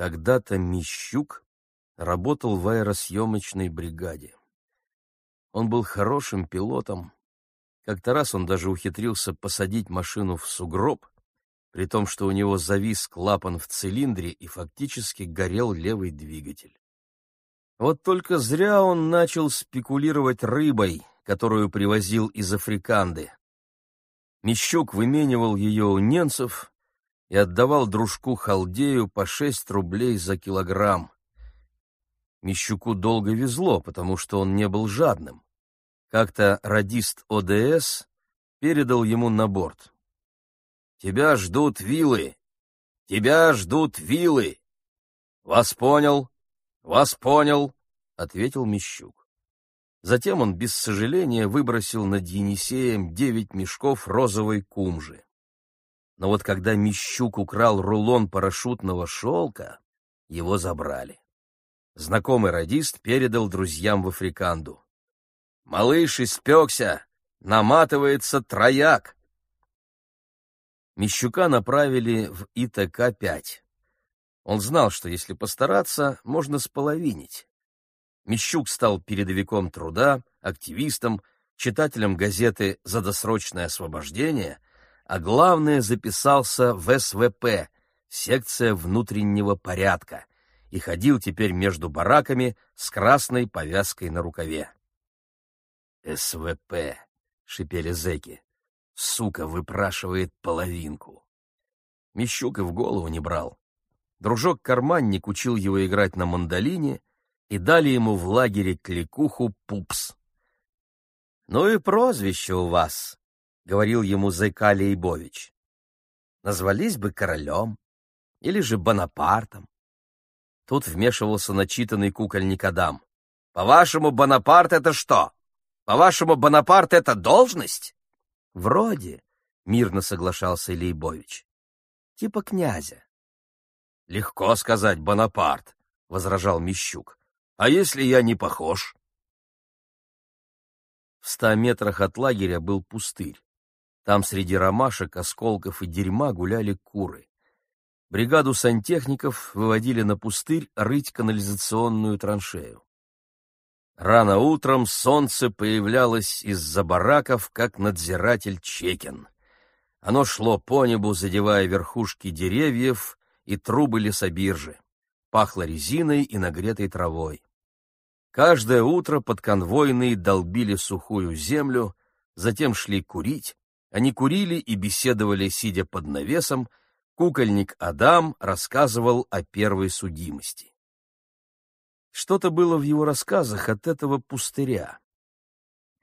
Когда-то Мищук работал в аэросъемочной бригаде. Он был хорошим пилотом. Как-то раз он даже ухитрился посадить машину в сугроб, при том, что у него завис клапан в цилиндре и фактически горел левый двигатель. Вот только зря он начал спекулировать рыбой, которую привозил из Африканды. Мещук выменивал ее у ненцев и отдавал дружку Халдею по шесть рублей за килограмм. Мещуку долго везло, потому что он не был жадным. Как-то радист ОДС передал ему на борт. «Тебя ждут вилы! Тебя ждут вилы!» «Вас понял! Вас понял!» — ответил Мещук. Затем он без сожаления выбросил над Енисеем девять мешков розовой кумжи. Но вот когда Мещук украл рулон парашютного шелка, его забрали. Знакомый радист передал друзьям в Африканду. «Малыш испекся! Наматывается трояк!» Мещука направили в ИТК-5. Он знал, что если постараться, можно споловинить. Мещук стал передовиком труда, активистом, читателем газеты «За досрочное освобождение», а главное записался в СВП, секция внутреннего порядка, и ходил теперь между бараками с красной повязкой на рукаве. «СВП», — шипели зэки, — «сука выпрашивает половинку». Мещук и в голову не брал. Дружок-карманник учил его играть на мандолине, и дали ему в лагере кликуху «Пупс». «Ну и прозвище у вас», — говорил ему Зайка Лейбович. «Назвались бы королем или же Бонапартом». Тут вмешивался начитанный кукольник Адам. «По-вашему, Бонапарт — это что? По-вашему, Бонапарт — это должность?» «Вроде», — мирно соглашался Лейбович. «Типа князя». «Легко сказать Бонапарт», — возражал Мещук. А если я не похож? В ста метрах от лагеря был пустырь. Там среди ромашек, осколков и дерьма гуляли куры. Бригаду сантехников выводили на пустырь рыть канализационную траншею. Рано утром солнце появлялось из-за бараков, как надзиратель Чекин. Оно шло по небу, задевая верхушки деревьев и трубы лесобиржи. Пахло резиной и нагретой травой. Каждое утро подконвойные долбили сухую землю, затем шли курить. Они курили и беседовали, сидя под навесом. Кукольник Адам рассказывал о первой судимости. Что-то было в его рассказах от этого пустыря.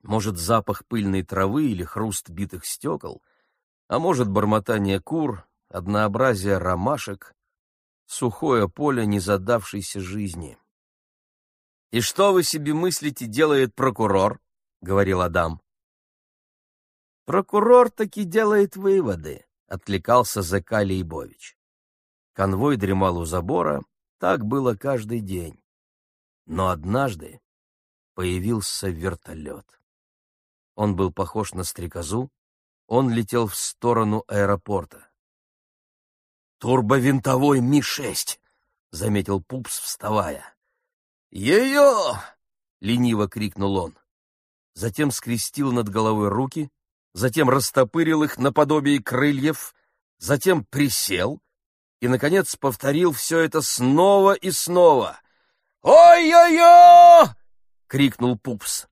Может, запах пыльной травы или хруст битых стекол, а может, бормотание кур, однообразие ромашек, сухое поле незадавшейся жизни. «И что вы себе мыслите, делает прокурор?» — говорил Адам. «Прокурор таки делает выводы», — отвлекался ЗК Лейбович. Конвой дремал у забора, так было каждый день. Но однажды появился вертолет. Он был похож на стрекозу, он летел в сторону аэропорта. «Турбовинтовой Ми-6!» — заметил Пупс, вставая. «Ее!» — лениво крикнул он. Затем скрестил над головой руки, затем растопырил их наподобие крыльев, затем присел и, наконец, повторил все это снова и снова. «Ой-ой-ой!» — крикнул Пупс.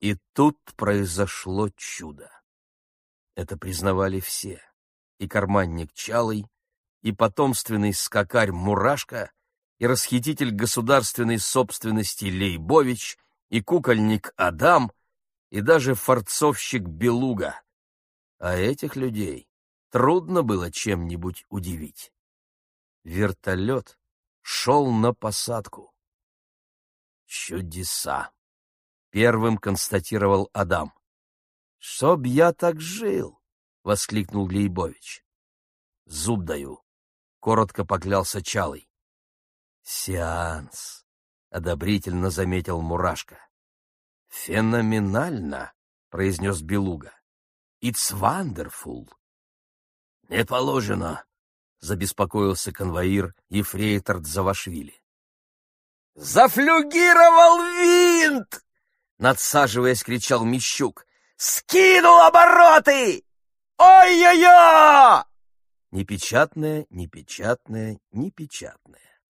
И тут произошло чудо. Это признавали все. И карманник Чалый, и потомственный скакарь Мурашка — и расхититель государственной собственности Лейбович, и кукольник Адам, и даже форцовщик Белуга. А этих людей трудно было чем-нибудь удивить. Вертолет шел на посадку. Чудеса! Первым констатировал Адам. «Чтоб я так жил!» — воскликнул Лейбович. «Зуб даю!» — коротко поклялся Чалый. «Сеанс», — одобрительно заметил Мурашка. «Феноменально», — произнес Белуга. «It's wonderful». «Не положено. забеспокоился конвоир Ефрейтор Дзавашвили. «Зафлюгировал винт!» — надсаживаясь, кричал Мищук. «Скинул обороты! Ой-ой-ой!» Непечатное, непечатное, непечатное.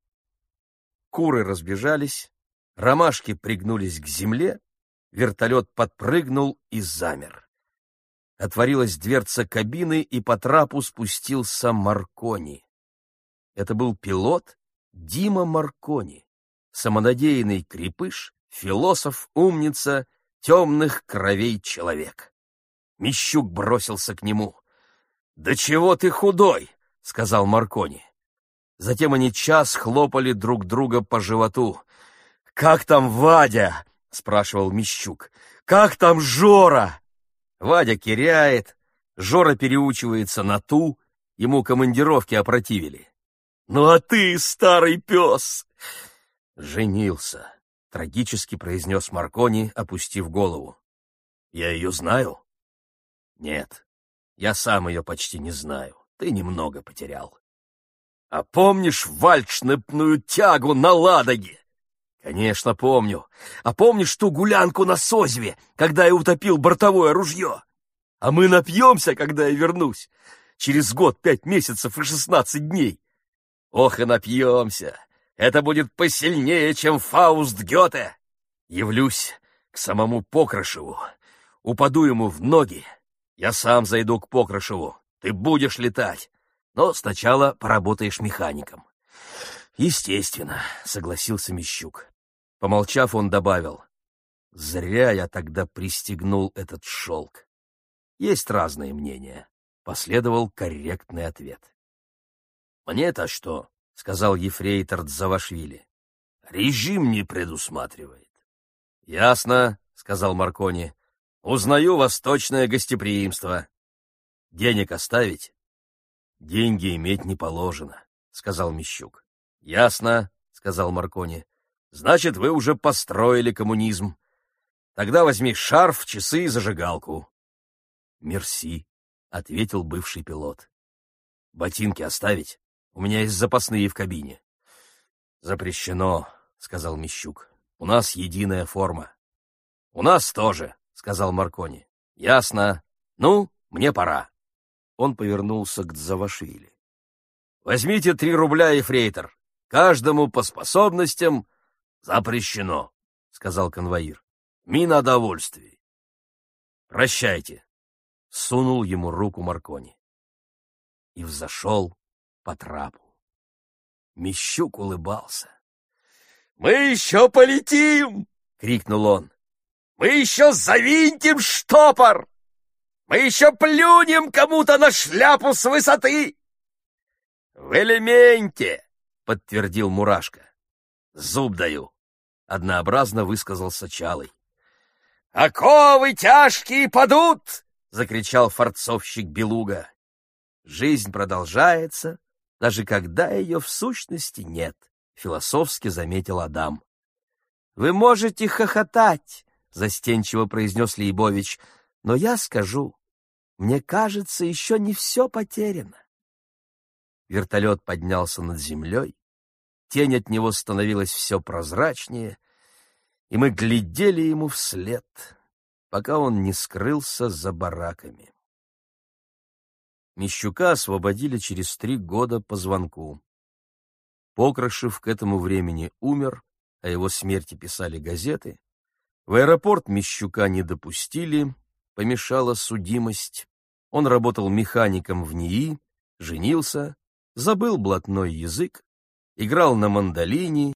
Куры разбежались, ромашки пригнулись к земле, вертолет подпрыгнул и замер. Отворилась дверца кабины, и по трапу спустился Маркони. Это был пилот Дима Маркони, самонадеянный крепыш, философ, умница, темных кровей человек. Мищук бросился к нему. «Да чего ты худой!» — сказал Маркони. Затем они час хлопали друг друга по животу. «Как там Вадя?» — спрашивал Мищук. «Как там Жора?» Вадя киряет, Жора переучивается на ту, ему командировки опротивили. «Ну а ты, старый пес!» «Женился», — трагически произнес Маркони, опустив голову. «Я ее знаю?» «Нет, я сам ее почти не знаю. Ты немного потерял». «А помнишь вальчнепную тягу на Ладоге?» «Конечно, помню. А помнишь ту гулянку на Созве, когда я утопил бортовое ружье? А мы напьемся, когда я вернусь. Через год, пять месяцев и шестнадцать дней. Ох и напьемся. Это будет посильнее, чем Фауст Гёте. Явлюсь к самому Покрашеву, упаду ему в ноги. Я сам зайду к Покрашеву. Ты будешь летать, но сначала поработаешь механиком. Естественно, согласился Мещук. Помолчав, он добавил. Зря я тогда пристегнул этот шелк. Есть разные мнения. Последовал корректный ответ. «Мне-то что?» — сказал ефрейтор Дзавашвили. «Режим не предусматривает». «Ясно», — сказал Маркони. «Узнаю восточное гостеприимство. Денег оставить?» «Деньги иметь не положено», — сказал Мещук. «Ясно», — сказал Маркони. «Значит, вы уже построили коммунизм. Тогда возьми шарф, часы и зажигалку. «Мерси», — ответил бывший пилот. «Ботинки оставить? У меня есть запасные в кабине». «Запрещено», — сказал Мищук. «У нас единая форма». «У нас тоже», — сказал Маркони. «Ясно. Ну, мне пора». Он повернулся к Дзавашвили. «Возьмите три рубля, ефрейтор. Каждому по способностям запрещено», — сказал конвоир. «Мина довольствий». «Прощайте» сунул ему руку Маркони. И взошел по трапу. Мещук улыбался. «Мы еще полетим!» — крикнул он. «Мы еще завинтим штопор! Мы еще плюнем кому-то на шляпу с высоты!» «В элементе!» — подтвердил Мурашка. «Зуб даю!» — однообразно высказался Чалый. «Оковы тяжкие падут!» закричал форцовщик Белуга. Жизнь продолжается, даже когда ее в сущности нет, философски заметил Адам. Вы можете хохотать, застенчиво произнес Лейбович, но я скажу, мне кажется, еще не все потеряно. Вертолет поднялся над землей, тень от него становилась все прозрачнее, и мы глядели ему вслед пока он не скрылся за бараками. Мещука освободили через три года по звонку. Покрашев к этому времени умер, о его смерти писали газеты. В аэропорт Мещука не допустили, помешала судимость. Он работал механиком в НИИ, женился, забыл блатной язык, играл на мандолине